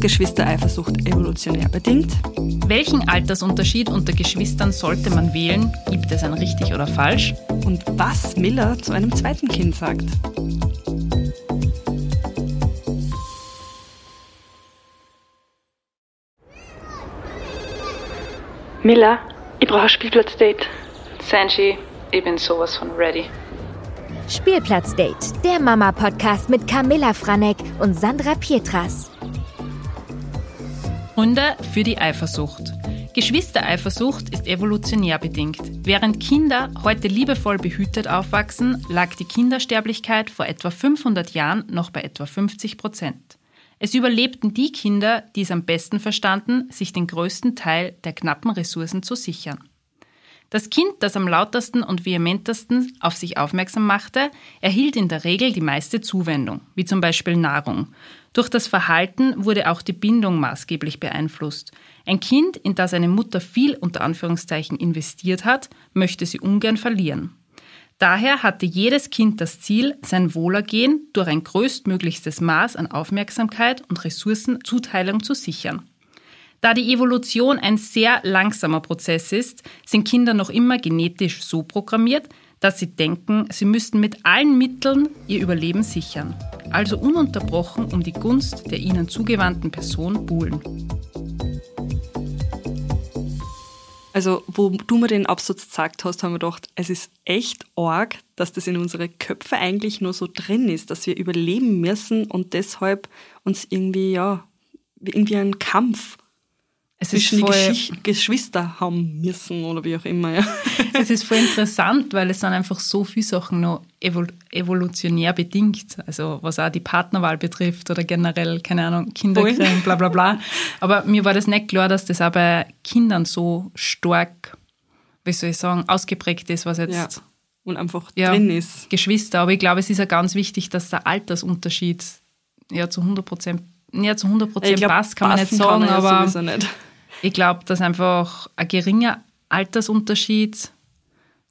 Ist Geschwistereifersucht evolutionär bedingt? Welchen Altersunterschied unter Geschwistern sollte man wählen? Gibt es ein richtig oder falsch? Und was Miller zu einem zweiten Kind sagt? Miller, ich brauche ein Spielplatzdate. Sanji, ich bin sowas von ready. Spielplatzdate, der Mama-Podcast mit Camilla Franek und Sandra Pietras. Gründe für die Eifersucht. Geschwistereifersucht ist evolutionär bedingt. Während Kinder heute liebevoll behütet aufwachsen, lag die Kindersterblichkeit vor etwa 500 Jahren noch bei etwa 50 Prozent. Es überlebten die Kinder, die es am besten verstanden, sich den größten Teil der knappen Ressourcen zu sichern. Das Kind, das am lautesten und vehementesten auf sich aufmerksam machte, erhielt in der Regel die meiste Zuwendung, wie zum Beispiel Nahrung. Durch das Verhalten wurde auch die Bindung maßgeblich beeinflusst. Ein Kind, in das eine Mutter viel unter Anführungszeichen investiert hat, möchte sie ungern verlieren. Daher hatte jedes Kind das Ziel, sein Wohlergehen durch ein größtmöglichstes Maß an Aufmerksamkeit und Ressourcenzuteilung zu sichern. Da die Evolution ein sehr langsamer Prozess ist, sind Kinder noch immer genetisch so programmiert, dass sie denken, sie müssten mit allen Mitteln ihr Überleben sichern, also ununterbrochen um die Gunst der ihnen zugewandten Person buhlen. Also, wo du mir den Absatz gesagt hast, haben wir gedacht, es ist echt arg, dass das in unsere Köpfe eigentlich nur so drin ist, dass wir überleben müssen und deshalb uns irgendwie, ja, irgendwie einen Kampf es die Gesch Geschwister haben müssen oder wie auch immer. Ja. Es ist voll interessant, weil es sind einfach so viele Sachen noch evol evolutionär bedingt. Also was auch die Partnerwahl betrifft oder generell, keine Ahnung, Kinderkriegen, bla bla bla. Aber mir war das nicht klar, dass das auch bei Kindern so stark, wie soll ich sagen, ausgeprägt ist, was jetzt... Ja. Und einfach ja, drin ist. Geschwister. Aber ich glaube, es ist ja ganz wichtig, dass der Altersunterschied ja zu 100 Prozent ja, zu 100 Prozent passt, kann man nicht sagen, aber nicht. Ich glaube, dass einfach ein geringer Altersunterschied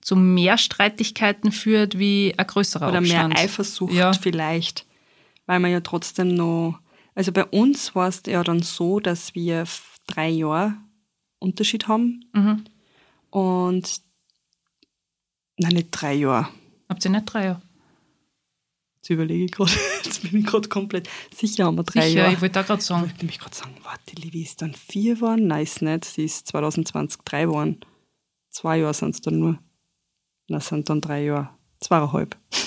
zu mehr Streitigkeiten führt wie ein größerer Oder Abstand. mehr Eifersucht ja. vielleicht, weil man ja trotzdem noch, also bei uns war es ja dann so, dass wir drei Jahre Unterschied haben mhm. und nein, nicht drei Jahre. Habt ihr nicht drei Jahre? Jetzt überlege ich gerade, jetzt bin ich gerade komplett sicher, haben wir drei sicher, Jahre. ich wollte da gerade sagen. Ich wollte nämlich gerade sagen, warte, die Livi ist dann vier geworden? Nein, ist nicht. Sie ist 2020 drei geworden. Zwei Jahre sind es dann nur. Das sind dann drei Jahre. Zweieinhalb.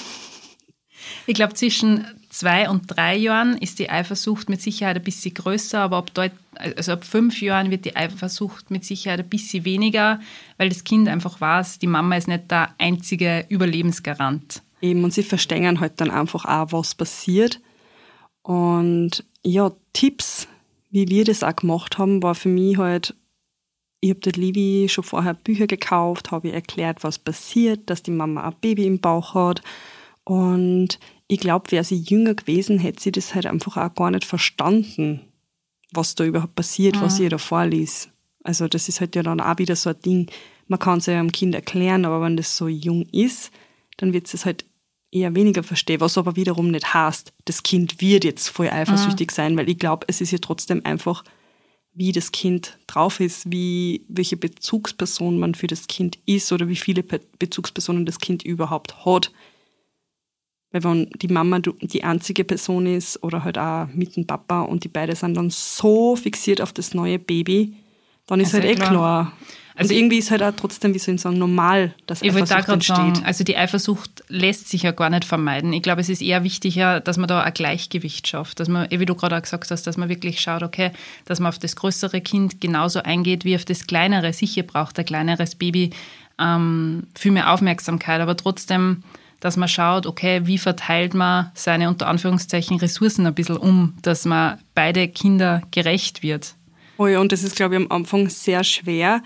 Ich glaube, zwischen zwei und drei Jahren ist die Eifersucht mit Sicherheit ein bisschen größer, aber ab, dort, also ab fünf Jahren wird die Eifersucht mit Sicherheit ein bisschen weniger, weil das Kind einfach weiß, die Mama ist nicht der einzige Überlebensgarant. Eben, und sie verstehen halt dann einfach auch, was passiert. Und ja, Tipps, wie wir das auch gemacht haben, war für mich halt, ich habe der Livi schon vorher Bücher gekauft, habe ihr erklärt, was passiert, dass die Mama ein Baby im Bauch hat. Und ich glaube, wäre sie jünger gewesen, hätte sie das halt einfach auch gar nicht verstanden, was da überhaupt passiert, mhm. was ihr da vorliest. Also das ist halt ja dann auch wieder so ein Ding, man kann es ja einem Kind erklären, aber wenn das so jung ist, dann wird es halt eher weniger verstehe, was aber wiederum nicht heißt, das Kind wird jetzt voll eifersüchtig mhm. sein, weil ich glaube, es ist ja trotzdem einfach, wie das Kind drauf ist, wie, welche Bezugsperson man für das Kind ist oder wie viele Bezugspersonen das Kind überhaupt hat. Weil wenn die Mama die einzige Person ist oder halt auch mit dem Papa und die beiden sind dann so fixiert auf das neue Baby, dann ist also halt eh klar. klar also irgendwie ist halt auch trotzdem, wie soll ich sagen, normal, dass ich Eifersucht da entsteht. Sagen, also die Eifersucht lässt sich ja gar nicht vermeiden. Ich glaube, es ist eher wichtiger, dass man da ein Gleichgewicht schafft. Dass man, wie du gerade auch gesagt hast, dass man wirklich schaut, okay, dass man auf das größere Kind genauso eingeht wie auf das kleinere. Sicher braucht ein kleineres Baby ähm, viel mehr Aufmerksamkeit, aber trotzdem dass man schaut, okay, wie verteilt man seine unter Anführungszeichen Ressourcen ein bisschen um, dass man beide Kinder gerecht wird. Ja, und das ist, glaube ich, am Anfang sehr schwer,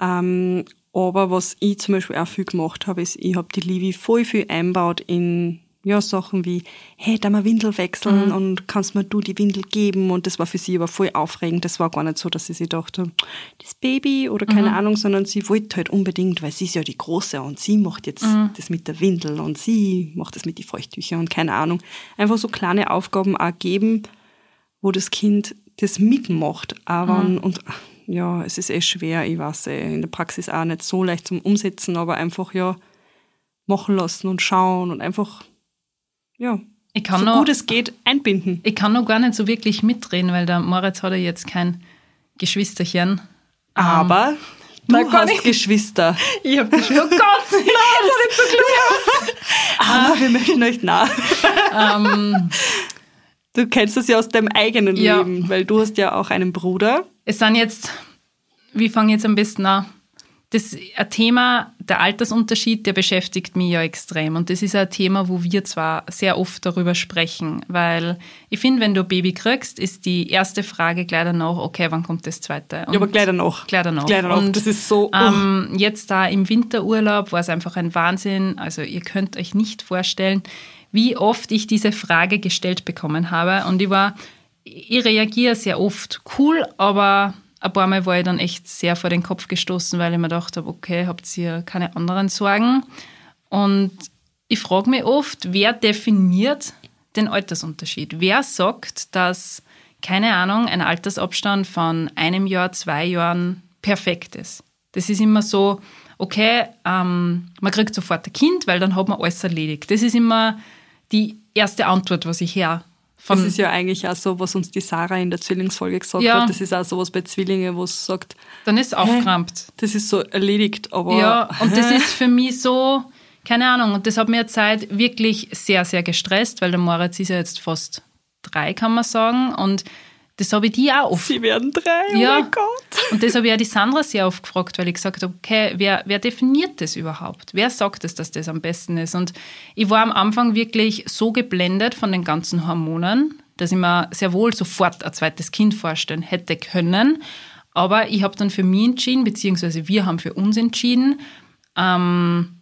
ähm, aber was ich zum Beispiel auch viel gemacht habe, ist, ich habe die Livi voll viel einbaut in ja, Sachen wie, hey, da mal Windel wechseln mhm. und kannst mir du die Windel geben? Und das war für sie aber voll aufregend. Das war gar nicht so, dass sie sich dachte, das Baby oder keine mhm. Ahnung, sondern sie wollte halt unbedingt, weil sie ist ja die Große und sie macht jetzt mhm. das mit der Windel und sie macht das mit den Feuchttüchern und keine Ahnung. Einfach so kleine Aufgaben auch geben, wo das Kind das mitmacht. Aber und ja, es ist eh schwer, ich weiß eh, in der Praxis auch nicht so leicht zum Umsetzen, aber einfach ja machen lassen und schauen und einfach ja so noch, gut es geht einbinden. ich kann noch gar nicht so wirklich mitreden, weil der Moritz hat ja jetzt kein Geschwisterchen. Aber Na, du hast ich- Geschwister. Ich hab geschwister. Oh Gott! Aber wir möchten euch nah. Du kennst das ja aus deinem eigenen Ja. Leben, weil du hast ja auch einen Bruder. Es sind jetzt, wie fange jetzt am besten an? Das ein Thema, der Altersunterschied, der beschäftigt mich ja extrem. Und das ist ein Thema, wo wir zwar sehr oft darüber sprechen, weil ich finde, wenn du ein Baby kriegst, ist die erste Frage gleich danach, okay, wann kommt das zweite? Ja, aber gleich danach. Gleich danach. Gleich danach. Und, das ist so. oh. Ähm, jetzt da im Winterurlaub war es einfach ein Wahnsinn. Also ihr könnt euch nicht vorstellen, wie oft ich diese Frage gestellt bekommen habe. Und ich war, ich reagiere sehr oft cool, aber ein paar Mal war ich dann echt sehr vor den Kopf gestoßen, weil ich mir gedacht habe, okay, habt ihr keine anderen Sorgen? Und ich frage mich oft, wer definiert den Altersunterschied? Wer sagt, dass, keine Ahnung, ein Altersabstand von einem Jahr, zwei Jahren perfekt ist? Das ist immer so, okay, ähm, man kriegt sofort ein Kind, weil dann hat man alles erledigt. Das ist immer die erste Antwort, was ich her von Das ist ja eigentlich auch so, was uns die Sarah in der Zwillingsfolge gesagt Ja. hat. Das ist auch sowas bei Zwillingen, wo es sagt, dann ist es aufgerammt. das ist so erledigt, aber Ja, und das ist für mich so, keine Ahnung, und das hat mir Zeit wirklich sehr, sehr gestresst, weil der Moritz ist ja jetzt fast drei, kann man sagen, und das habe ich die auch oft sie werden drei, Ja. oh mein Gott. Und das habe ich auch die Sandra sehr oft gefragt, weil ich gesagt habe, okay, wer, wer definiert das überhaupt? Wer sagt es, dass das am besten ist? Und ich war am Anfang wirklich so geblendet von den ganzen Hormonen, dass ich mir sehr wohl sofort ein zweites Kind vorstellen hätte können. Aber ich habe dann für mich entschieden, beziehungsweise wir haben für uns entschieden, ähm,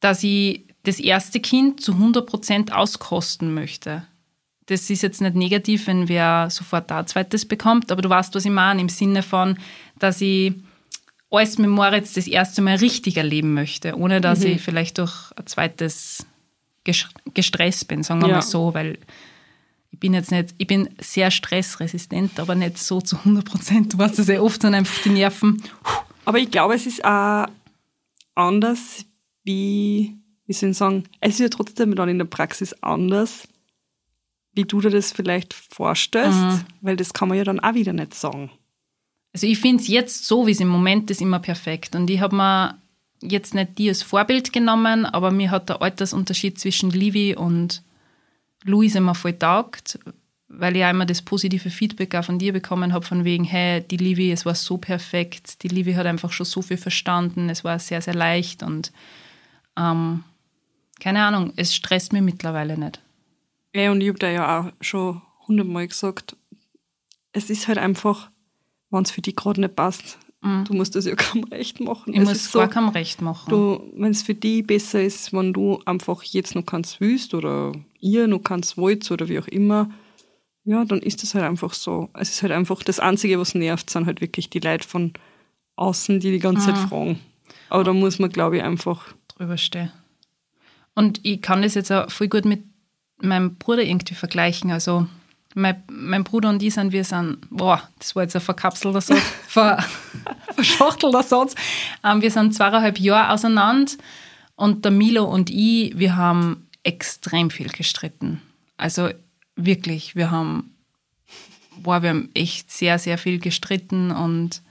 dass ich das erste Kind zu 100 Prozent auskosten möchte. Das ist jetzt nicht negativ, wenn wer sofort da ein zweites bekommt, aber du weißt, was ich meine, im Sinne von, dass ich alles mit Moritz das erste Mal richtig erleben möchte, ohne dass ich vielleicht durch ein zweites ges- gestresst bin, sagen wir Ja. mal so, weil ich bin jetzt nicht, ich bin sehr stressresistent, aber nicht so zu 100 Prozent. Du weißt das ja oft, dann einfach die Nerven. Aber ich glaube, es ist auch anders, wie, wie soll ich sagen, es ist ja trotzdem dann in der Praxis anders, wie du dir das vielleicht vorstellst, Mhm. weil das kann man ja dann auch wieder nicht sagen. Also ich finde es jetzt so, wie es im Moment ist, immer perfekt. Und ich habe mir jetzt nicht die als Vorbild genommen, aber mir hat der Altersunterschied zwischen Livi und Luis immer voll taugt, weil ich auch immer das positive Feedback auch von dir bekommen habe, von wegen, hey, die Livi, es war so perfekt, die Livi hat einfach schon so viel verstanden, es war sehr, sehr leicht und ähm, keine Ahnung, es stresst mich mittlerweile nicht. Ja, und ich habe da ja auch schon hundertmal gesagt, es ist halt einfach, wenn es für dich gerade nicht passt, du musst das ja kaum recht machen. Mhm. Ich es muss gar keinem Recht machen. Wenn es für dich besser ist, wenn du einfach jetzt noch keins willst oder ihr noch keins wollt oder wie auch immer, ja, dann ist das halt einfach so. Es ist halt einfach das Einzige, was nervt, sind halt wirklich die Leute von außen, die die ganze Mhm. Zeit fragen. Aber da muss man, glaube ich, einfach, drüber stehe. Und ich kann das jetzt auch voll gut mit meinem Bruder irgendwie vergleichen. Also mein, mein Bruder und ich sind, wir sind, boah, das war jetzt ein verkapselter Satz, ver, verschachtelter Satz. Ähm, wir sind zweieinhalb Jahre auseinander und der Milo und ich, wir haben extrem viel gestritten. Also wirklich, wir haben, boah, wir haben echt sehr, sehr viel gestritten und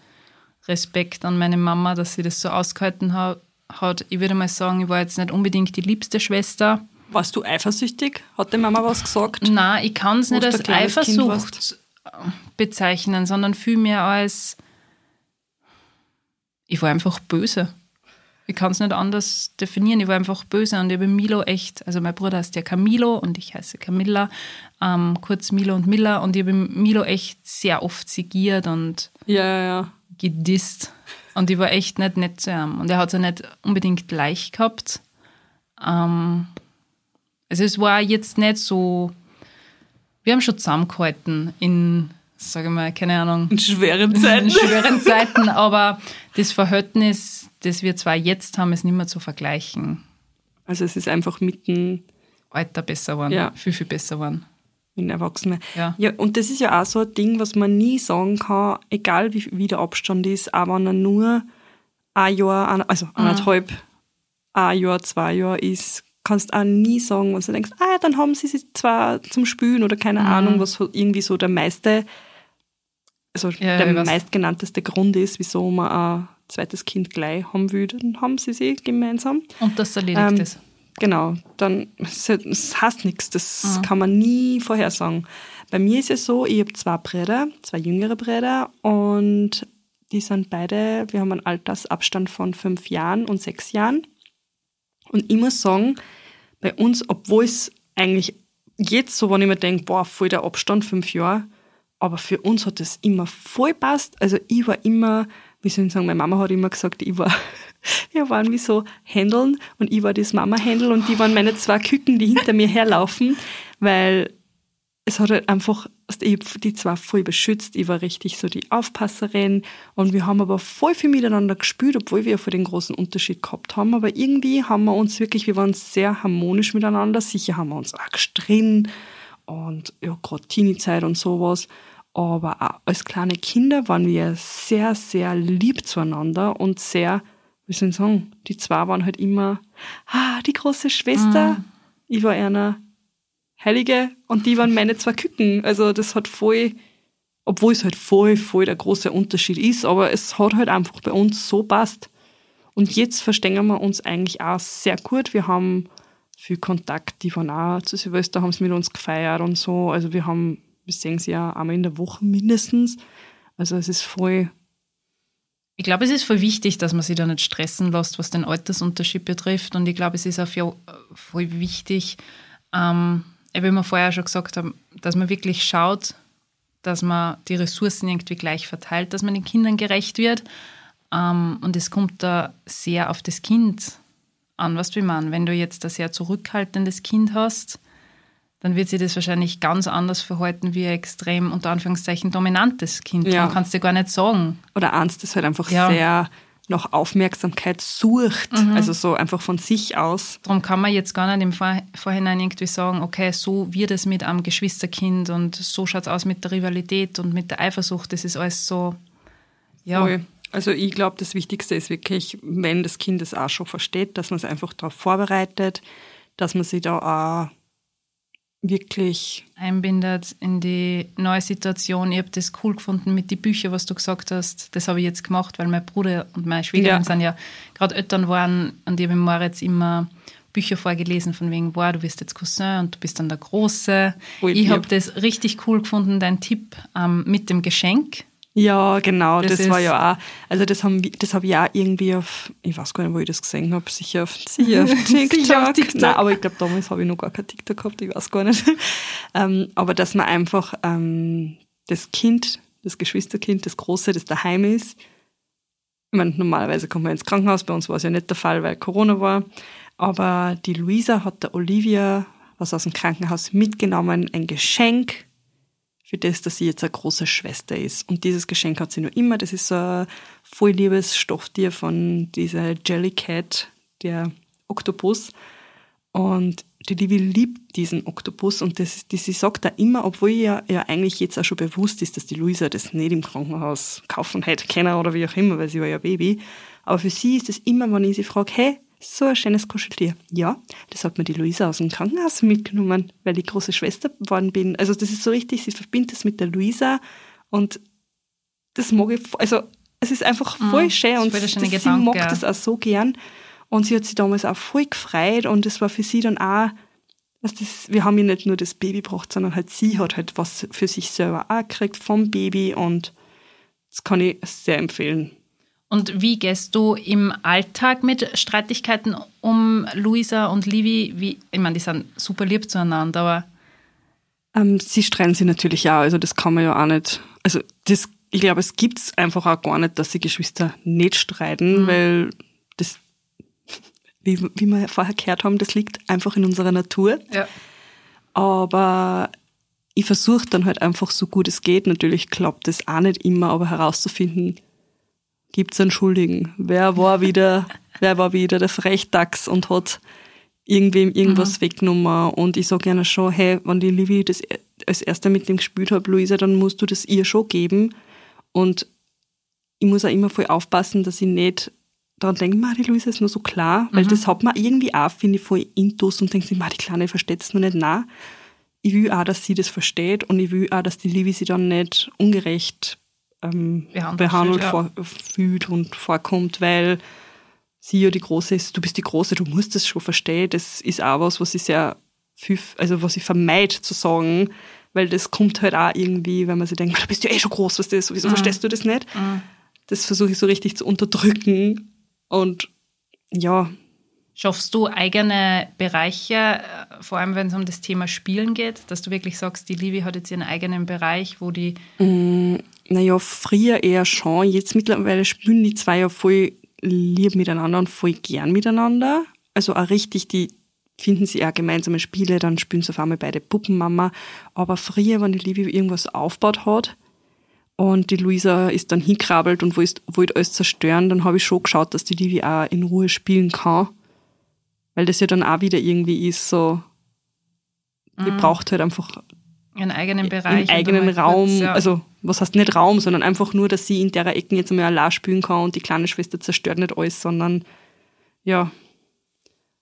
Respekt an meine Mama, dass sie das so ausgehalten ha- hat. Ich würde mal sagen, ich war jetzt nicht unbedingt die liebste Schwester. Warst du eifersüchtig? Hat die Mama was gesagt? Nein, ich kann es nicht als Eifersucht bezeichnen, sondern vielmehr als ich war einfach böse. Ich kann es nicht anders definieren. Ich war einfach böse und ich habe Milo echt, also mein Bruder heißt ja Camilo und ich heiße Camilla, ähm, kurz Milo und Milla und ich habe Milo echt sehr oft sigiert und Ja, ja, ja. gedisst. Und ich war echt nicht nett zu ihm. Und er hat es ja nicht unbedingt leicht gehabt. Ähm, also es war jetzt nicht so. Wir haben schon zusammengehalten in, sage ich mal, keine Ahnung, In schweren in Zeiten. schweren Zeiten, aber das Verhältnis, das wir zwar jetzt haben, ist nicht mehr zu vergleichen. Also es ist einfach mitten, Alter besser waren, Ja. viel, viel besser waren. bin erwachsen. Ja. ja, und das ist ja auch so ein Ding, was man nie sagen kann, egal wie, wie der Abstand ist, aber wenn er nur ein Jahr, also anderthalb, ein Jahr, zwei Jahr ist, kannst auch nie sagen, wenn du denkst, ah, dann haben sie sie zwar zum Spülen oder keine Ahnung, was irgendwie so der meiste, also Ja, der meistgenannteste Grund ist, wieso man ein zweites Kind gleich haben will, dann haben sie sie gemeinsam. Und das erledigt Ähm, ist. Genau, dann es es heißt nichts, das kann man nie vorhersagen. Bei mir ist es so, ich habe zwei Brüder, zwei jüngere Brüder und die sind beide, wir haben einen Altersabstand von fünf Jahren und sechs Jahren. Und ich muss sagen, bei uns, obwohl es eigentlich jetzt so, wenn ich mir denke, boah, voll der Abstand, fünf Jahre, aber für uns hat das immer voll passt. Also ich war immer, wie soll ich sagen, meine Mama hat immer gesagt, ich war, wir waren wie so Händeln und ich war das Mama-Händel und die waren meine zwei Küken, die hinter mir herlaufen, weil es hat halt einfach, ich hab die zwei voll beschützt, ich war richtig so die Aufpasserin und wir haben aber voll viel miteinander gespielt, obwohl wir voll den großen Unterschied gehabt haben, aber irgendwie haben wir uns wirklich, wir waren sehr harmonisch miteinander, sicher haben wir uns auch gestritten und ja, gerade Teenie-Zeit und sowas, aber auch als kleine Kinder waren wir sehr, sehr lieb zueinander und sehr, wie soll ich sagen, die zwei waren halt immer, ah, die große Schwester, ich war einer Heilige und die waren meine zwei Küken. Also das hat voll, obwohl es halt voll, voll der große Unterschied ist, aber es hat halt einfach bei uns so passt. Und jetzt verstehen wir uns eigentlich auch sehr gut. Wir haben viel Kontakt. Die waren auch zu Silvester, haben sie mit uns gefeiert und so. Also wir haben, wir sehen sie ja einmal in der Woche mindestens. Also es ist voll, Ich glaube, es ist voll wichtig, dass man sich da nicht stressen lässt, was den Altersunterschied betrifft. Und ich glaube, es ist auch viel- voll wichtig, ähm, wie wir vorher schon gesagt haben, dass man wirklich schaut, dass man die Ressourcen irgendwie gleich verteilt, dass man den Kindern gerecht wird. Ähm, und es kommt da sehr auf das Kind an, was du meine. Wenn du jetzt ein sehr zurückhaltendes Kind hast, dann wird sich das wahrscheinlich ganz anders verhalten wie ein extrem, unter Anführungszeichen, dominantes Kind. Ja. Man kann es dir gar nicht sagen. oder eins, das halt einfach Ja. sehr nach Aufmerksamkeit sucht. Also so einfach von sich aus. Darum kann man jetzt gar nicht im Vor Vorhinein irgendwie sagen, okay, so wird es mit einem Geschwisterkind und so schaut es aus mit der Rivalität und mit der Eifersucht. Das ist alles so, ja, Voll. Also ich glaube, das Wichtigste ist wirklich, wenn das Kind es auch schon versteht, dass man es einfach darauf vorbereitet, dass man sich da auch wirklich, einbindet in die neue Situation. Ich habe das cool gefunden mit den Büchern, was du gesagt hast. Das habe ich jetzt gemacht, weil mein Bruder und meine Schwiegerin Ja. sind ja gerade Eltern waren und ich habe Moritz immer Bücher vorgelesen von wegen, wow, du bist jetzt Cousin und du bist dann der Große. Voll ich habe das richtig cool gefunden, dein Tipp ähm, mit dem Geschenk. Ja genau, Das das, war ja auch, also das haben das habe ich auch irgendwie auf, ich weiß gar nicht, wo ich das gesehen habe, sicher auf, sicher auf TikTok. Sicher auf TikTok. Nein, aber ich glaube, damals habe ich noch gar kein TikTok gehabt, ich weiß gar nicht. ähm, aber dass man einfach ähm, das Kind, das Geschwisterkind, das Große, das daheim ist, Ich meine, normalerweise kommt man ins Krankenhaus, bei uns war es ja nicht der Fall, weil Corona war. Aber die Luisa hat der Olivia was aus dem Krankenhaus mitgenommen, ein Geschenk für das, dass sie jetzt eine große Schwester ist. Und dieses Geschenk hat sie nur immer. Das ist so ein voll liebes Stofftier von dieser Jellycat, der Oktopus. Und die Livi liebt diesen Oktopus und das, die, sie sagt da immer, obwohl ihr ja eigentlich jetzt auch schon bewusst ist, dass die Luisa das nicht im Krankenhaus kaufen hätte können oder wie auch immer, weil sie war ja Baby. Aber für sie ist es immer, wenn ich sie frage, hey, so ein schönes Kuscheltier. Ja, das hat mir die Luisa aus dem Krankenhaus mitgenommen, weil ich große Schwester geworden bin. Also das ist so richtig, sie verbindet es mit der Luisa und das mag ich, also es ist einfach voll schön Mhm. ist und voll das, sie Gedanke, mag ja. das auch so gern. Und sie hat sich damals auch voll gefreut und es war für sie dann auch, dass das, wir haben ihr nicht nur das Baby gebracht, sondern halt sie hat halt was für sich selber auch gekriegt vom Baby und das kann ich sehr empfehlen. Und wie gehst du im Alltag mit Streitigkeiten um, Luisa und Livi? Wie, ich meine, die sind super lieb zueinander, aber Ähm, sie streiten sich natürlich auch, also das kann man ja auch nicht, also das, ich glaube, es gibt's einfach auch gar nicht, dass die Geschwister nicht streiten, weil das, wie, wie wir vorher gehört haben, das liegt einfach in unserer Natur. ja. Aber ich versuche dann halt einfach so gut es geht. Natürlich klappt das auch nicht immer, aber herauszufinden, gibt's einen Schuldigen? Wer war wieder, wer war wieder der Frechdachs und hat irgendwem irgendwas weggenommen und ich sage gerne schon, hey, wenn die Livi das e- als erster mit dem gespielt hat, Luisa, dann musst du das ihr schon geben und ich muss auch immer voll aufpassen, dass ich nicht daran denke, ma, die Luisa ist nur so klar, weil das hat man irgendwie auch, finde ich, voll intus und denkt sich, die Kleine versteht es nur nicht, nah. Ich will auch, dass sie das versteht und ich will auch, dass die Livi sie dann nicht ungerecht ähm, Behandelt ja. vor, fühlt und vorkommt, weil sie ja die Große ist, du bist die Große, du musst das schon verstehen. Das ist auch was, was ich sehr viel, also was ich vermeide zu sagen, weil das kommt halt auch irgendwie, wenn man sich denkt, du bist ja eh schon groß, was das, Mhm. wieso verstehst du das nicht? Das versuche ich so richtig zu unterdrücken und ja, Schaffst du eigene Bereiche, äh, vor allem wenn es um das Thema Spielen geht, dass du wirklich sagst, die Livi hat jetzt ihren eigenen Bereich, wo die naja, früher eher schon, jetzt mittlerweile spielen die zwei ja voll lieb miteinander und voll gern miteinander. Also auch richtig, die finden sie auch gemeinsame Spiele, dann spielen sie auf einmal beide Puppenmama. Aber früher, wenn die Livi irgendwas aufgebaut hat und die Luisa ist dann hinkrabbelt und wollte alles zerstören, dann habe ich schon geschaut, dass die Livi auch in Ruhe spielen kann. Weil das ja dann auch wieder irgendwie ist so, die braucht halt einfach ihren eigenen Bereich im eigenen Raum, kurz, ja. also was heißt nicht Raum, sondern einfach nur, dass sie in der Ecken jetzt einmal allein spielen kann und die kleine Schwester zerstört nicht alles, sondern ja,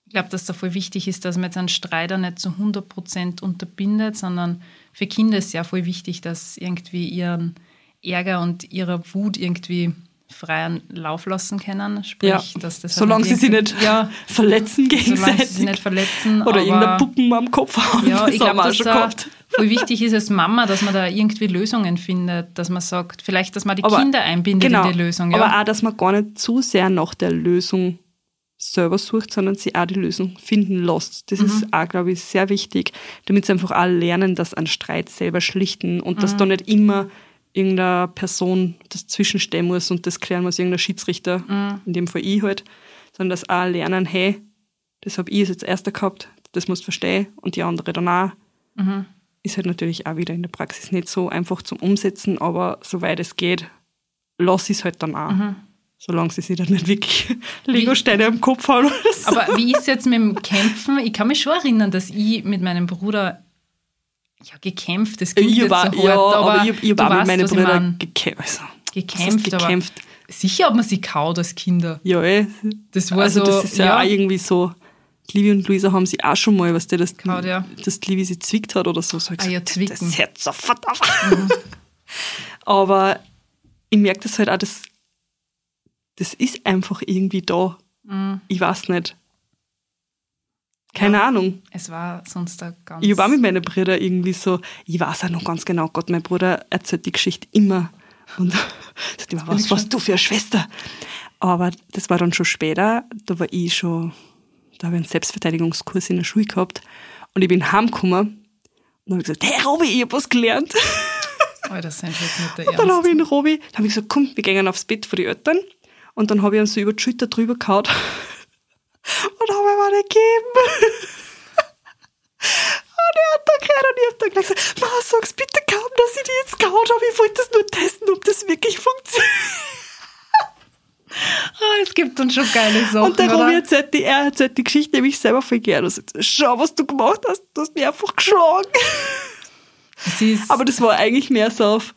Ich glaube, dass da voll wichtig ist, dass man jetzt einen Streiter nicht zu 100% unterbindet, sondern für Kinder ist ja voll wichtig, dass irgendwie ihren Ärger und ihre Wut irgendwie freien Lauf lassen können. Sprich, ja. dass das halt solange sie sich nicht ja, verletzen solange gegenseitig sie sich nicht verletzen. oder irgendeine Puppen am Kopf haben, Ja, das ich glaube, dass da voll wichtig ist als Mama, dass man da irgendwie Lösungen findet, dass man sagt, vielleicht, dass man die Aber- Kinder einbindet genau, in die Lösung. Ja. aber auch, dass man gar nicht zu sehr nach der Lösung selber sucht, sondern sie auch die Lösung finden lässt. Das Mhm. ist auch, glaube ich, sehr wichtig, damit sie einfach auch lernen, dass ein Streit selber schlichten und Mhm. dass da nicht immer irgendeine Person das zwischenstehen muss und das klären muss, irgendein Schiedsrichter, Mhm. in dem Fall ich halt, sondern dass auch lernen, hey, das habe ich jetzt erster gehabt, das musst du verstehen und die andere dann auch. Mhm. Ist halt natürlich auch wieder in der Praxis nicht so einfach zum Umsetzen, aber soweit es geht, lass ich es halt dann auch. Mhm. Solange sie sich dann nicht wirklich Lego-Steine am Kopf haben so. Aber wie ist es jetzt mit dem Kämpfen? Ich kann mich schon erinnern, dass ich mit meinem Bruder ja, gekämpft, das klingt ich jetzt war, so hart, ja, aber, aber ich, ich war mit meinen Brüdern gekämpft. Also, gekämpft, gekämpft? sicher hat man sie kaut als Kinder. Ja, eh. Das war also so, das ist ja, ja. auch irgendwie so. Livi und Luisa haben sie auch schon mal, was der das, Gehaut, ja. dass Livi sie zwickt hat oder so. so ich Ah, ja, gesagt, zwicken. Mhm. Das hört sofort auf. Aber ich merke das halt auch, das, das ist einfach irgendwie da. Mhm. Ich weiß nicht. Keine Ahnung. Es war sonst da ganz. Ich war mit meinen Brüdern irgendwie so, ich weiß auch noch ganz genau, Gott, mein Bruder erzählt die Geschichte immer. Und sagt immer, was warst du für eine Schwester? Aber das war dann schon später, da war ich schon, da habe ich einen Selbstverteidigungskurs in der Schule gehabt und ich bin heimgekommen und habe gesagt, hey Robi, ich habe was gelernt. Oh, das sind jetzt nicht der Und dann Ernst. habe ich den Robi, dann habe ich gesagt, komm, wir gehen aufs Bett von den Eltern. Und dann habe ich ihn so über die Schulter drüber gehauen und habe ihm eine gegeben. Und er hat da gehört und ich habe dann gleich gesagt, Ma, sag's bitte kaum, dass ich die jetzt gehauen habe. Ich wollte das nur testen, ob das wirklich funktioniert. Ah, es gibt dann schon geile Sachen. Und der Robi erzählt die, er erzählt die Geschichte nämlich selber voll gerne. Sagt, schau, was du gemacht hast, du hast mich einfach geschlagen. Aber das war eigentlich mehr so auf,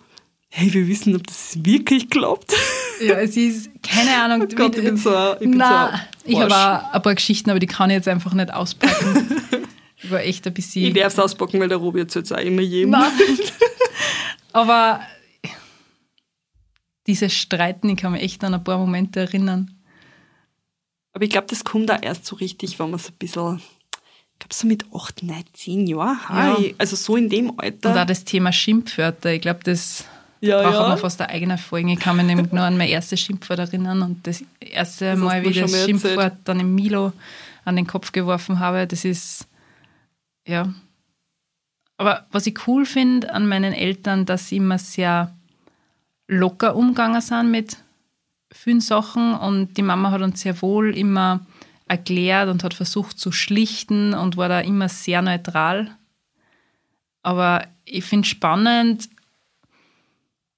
hey, wir wissen, ob das wirklich klappt. Ja, es ist, keine Ahnung. Oh Gott, ich bin so ich bin Nein, so ich habe ein paar Geschichten, aber die kann ich jetzt einfach nicht auspacken. ich war echt ein Ich bisschen. darf es auspacken, weil der Robi erzählt es auch immer jedem. Aber dieses Streiten, ich kann mich echt an ein paar Momente erinnern. Aber ich glaube, das kommt auch erst so richtig, wenn man so ein bisschen, ich glaube, so mit 8, 9, 10 Jahren, Ja. also so in dem Und auch Alter. das Thema Schimpfwörter, ich glaube, das Ja, braucht ja. man fast eine eigene Folge. Ich kann mich nämlich nur an mein erstes Schimpfwort erinnern und das erste Das Mal, wie ich das Schimpfwort erzählt. dann im Milo an den Kopf geworfen habe, das ist, ja. Aber was ich cool finde an meinen Eltern, dass sie immer sehr locker umgegangen sind mit vielen Sachen und die Mama hat uns sehr wohl immer erklärt und hat versucht zu schlichten und war da immer sehr neutral. Aber ich finde spannend,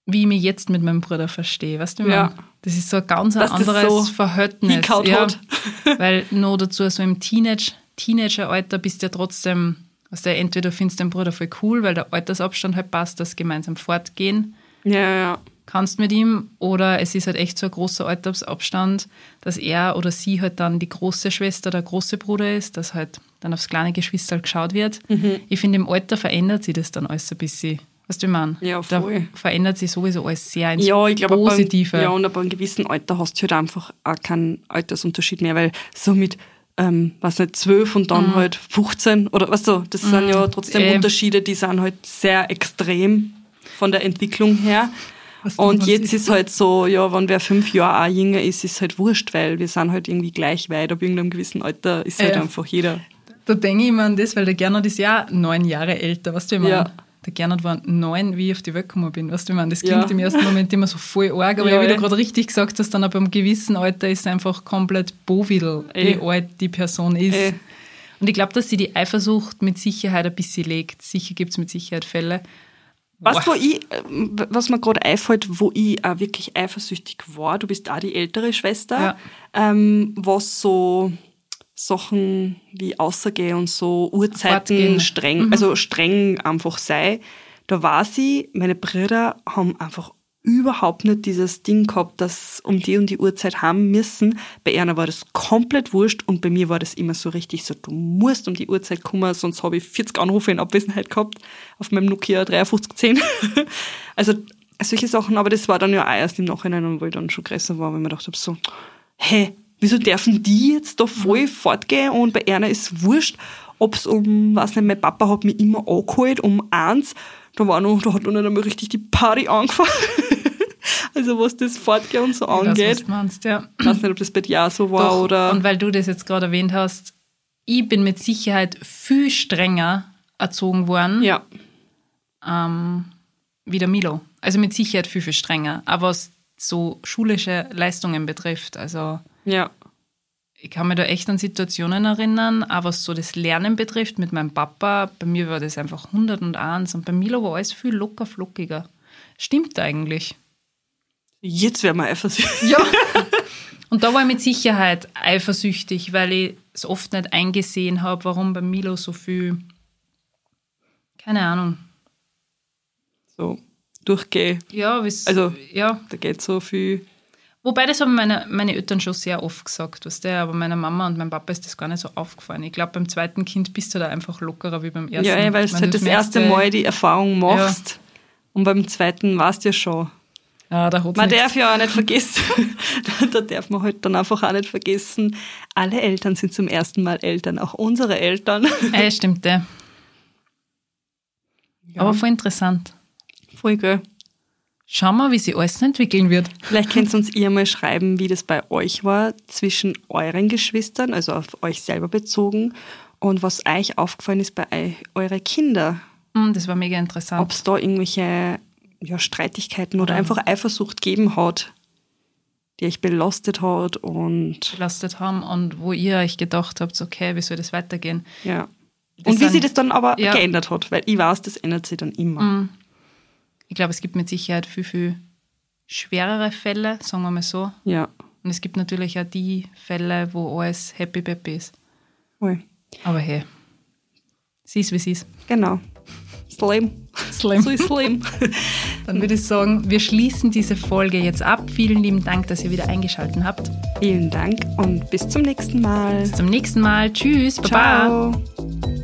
wie ich mich jetzt mit meinem Bruder verstehe. Weißt du, Ja. das ist so ein ganz ein anderes so Verhältnis. hat. weil nur dazu so im Teenage, Teenageralter bist du ja trotzdem, also entweder findest du deinen Bruder voll cool, weil der Altersabstand halt passt, dass gemeinsam fortgehen Ja, ja. kannst mit ihm, oder es ist halt echt so ein großer Altersabstand, dass er oder sie halt dann die große Schwester oder große Bruder ist, dass halt dann aufs kleine Geschwister geschaut wird. Mhm. Ich finde, im Alter verändert sich das dann alles ein bisschen. Weißt du, ich meine? Ja, Da voll. verändert sich sowieso alles sehr ins Ja, ich glaube, ab einem- Positive. ja, und ab einem gewissen Alter hast du halt einfach auch keinen Altersunterschied mehr, weil so mit, ähm, was nicht, 12 und dann halt 15 oder weißt du, das sind ja trotzdem eh. Unterschiede, die sind halt sehr extrem von der Entwicklung her. Was Und was jetzt ist halt so, ja, wenn wer fünf Jahre auch jünger ist, ist halt wurscht, weil wir sind halt irgendwie gleich weit. Ab irgendeinem gewissen Alter ist halt Ja. einfach jeder. Da denke ich immer an das, weil der Gernot ist ja neun Jahre älter, weißt du, meine? Ja. Der Gernot war neun, wie ich auf die Welt gekommen bin, weißt du, wie ich meine? Das klingt Ja. im ersten Moment immer so voll arg, aber Ja, wie du eh. gerade richtig gesagt hast, dann ab einem gewissen Alter ist es einfach komplett bovidel, Eh. wie alt die Person ist. Eh. Und ich glaube, dass sie die Eifersucht mit Sicherheit ein bisschen legt. Sicher gibt es mit Sicherheit Fälle. Was, wo ich, äh, was mir gerade einfällt, wo ich auch wirklich eifersüchtig war, du bist auch die ältere Schwester, Ja. ähm, was so Sachen wie Außergehen und so Uhrzeiten Fortgehen. streng, also streng einfach sei. Da war sie, meine Brüder haben einfach überhaupt nicht dieses Ding gehabt, dass um die und die Uhrzeit haben müssen. Bei einer war das komplett wurscht und bei mir war das immer so richtig so, du musst um die Uhrzeit kommen, sonst habe ich 40 Anrufe in Abwesenheit gehabt auf meinem Nokia 5310. also solche Sachen, aber das war dann ja auch erst im Nachhinein, wo ich dann schon größer war, weil ich mir gedacht habe, so, hä, wieso dürfen die jetzt da voll fortgehen und bei einer ist wurscht, ob's um, weiß nicht, mein Papa hat mich immer angeholt um eins, da war noch, da hat noch nicht einmal richtig die Party angefangen. also was das Fortgehen und so angeht. du meinst, ja. Ich weiß nicht, ob das bei dir auch so war Doch, oder. Und weil du das jetzt gerade erwähnt hast, ich bin mit Sicherheit viel strenger erzogen worden ja, ähm, wie der Milo. Also mit Sicherheit viel, viel strenger. Aber was so schulische Leistungen betrifft, also ja, ich kann mich da echt an Situationen erinnern, aber was so das Lernen betrifft mit meinem Papa, bei mir war das einfach 101 und bei Milo war alles viel locker flockiger. Stimmt eigentlich. jetzt wäre man eifersüchtig. Ja. Und da war ich mit Sicherheit eifersüchtig, weil ich es oft nicht eingesehen habe, warum bei Milo so viel, keine Ahnung. So, durchgeh. Ja, Also- ja. Da geht so viel. Wobei, das haben meine, meine Eltern schon sehr oft gesagt, weißt du, aber meiner Mama und meinem Papa ist das gar nicht so aufgefallen. Ich glaube, beim zweiten Kind bist du da einfach lockerer wie beim ersten. Ja, ey, weil du halt das merkst, erste Mal die Erfahrung machst. Und beim zweiten warst du ja schon. Ja, da Man nichts. darf ja auch nicht vergessen, da- da darf man halt dann einfach auch nicht vergessen, alle Eltern sind zum ersten Mal Eltern, auch unsere Eltern. Ja, stimmt, ja. Aber voll interessant. Voll geil. Schauen wir, wie sich alles entwickeln wird. Vielleicht könnt ihr uns ihr mal schreiben, wie das bei euch war zwischen euren Geschwistern, also auf euch selber bezogen, und was euch aufgefallen ist bei eu- euren Kindern. Hm, Das war mega interessant. Ob es da irgendwelche ja, Streitigkeiten oder einfach Eifersucht gegeben hat, die euch belastet hat und belastet haben und wo ihr euch gedacht habt, okay, wie soll das weitergehen? ja. Das Und wie sich das dann aber Ja. geändert hat, weil ich weiß, das ändert sich dann immer. Ich glaube, es gibt mit Sicherheit viel, viel schwerere Fälle, sagen wir mal so. Ja. Und es gibt natürlich auch die Fälle, wo alles happy peppy ist. Voll. Aber hey, sie ist, wie sie ist. Genau. Slim. Slim. So ist Slim. Dann würde ich sagen, wir schließen diese Folge jetzt ab. Vielen lieben Dank, dass ihr wieder eingeschaltet habt. Vielen Dank und bis zum nächsten Mal. Bis zum nächsten Mal. Tschüss. Baba. Ciao.